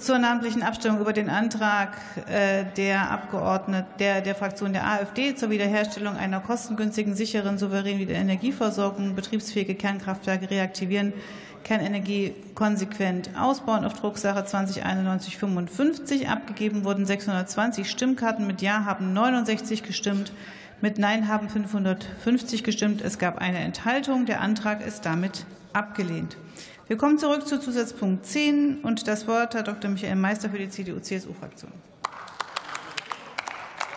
Zur namentlichen Abstimmung über den Antrag äh, der Abgeordneten der, der Fraktion der AfD zur Wiederherstellung einer kostengünstigen, sicheren, souveränen Energieversorgung, betriebsfähige Kernkraftwerke reaktivieren, Kernenergie konsequent ausbauen auf Drucksache 209155 abgegeben wurden 620 Stimmkarten. Mit Ja haben 69 gestimmt, mit Nein haben 550 gestimmt. Es gab eine Enthaltung. Der Antrag ist damit abgelehnt. Wir kommen zurück zu Zusatzpunkt 10 und das Wort hat Dr. Michael Meister für die CDU-CSU-Fraktion.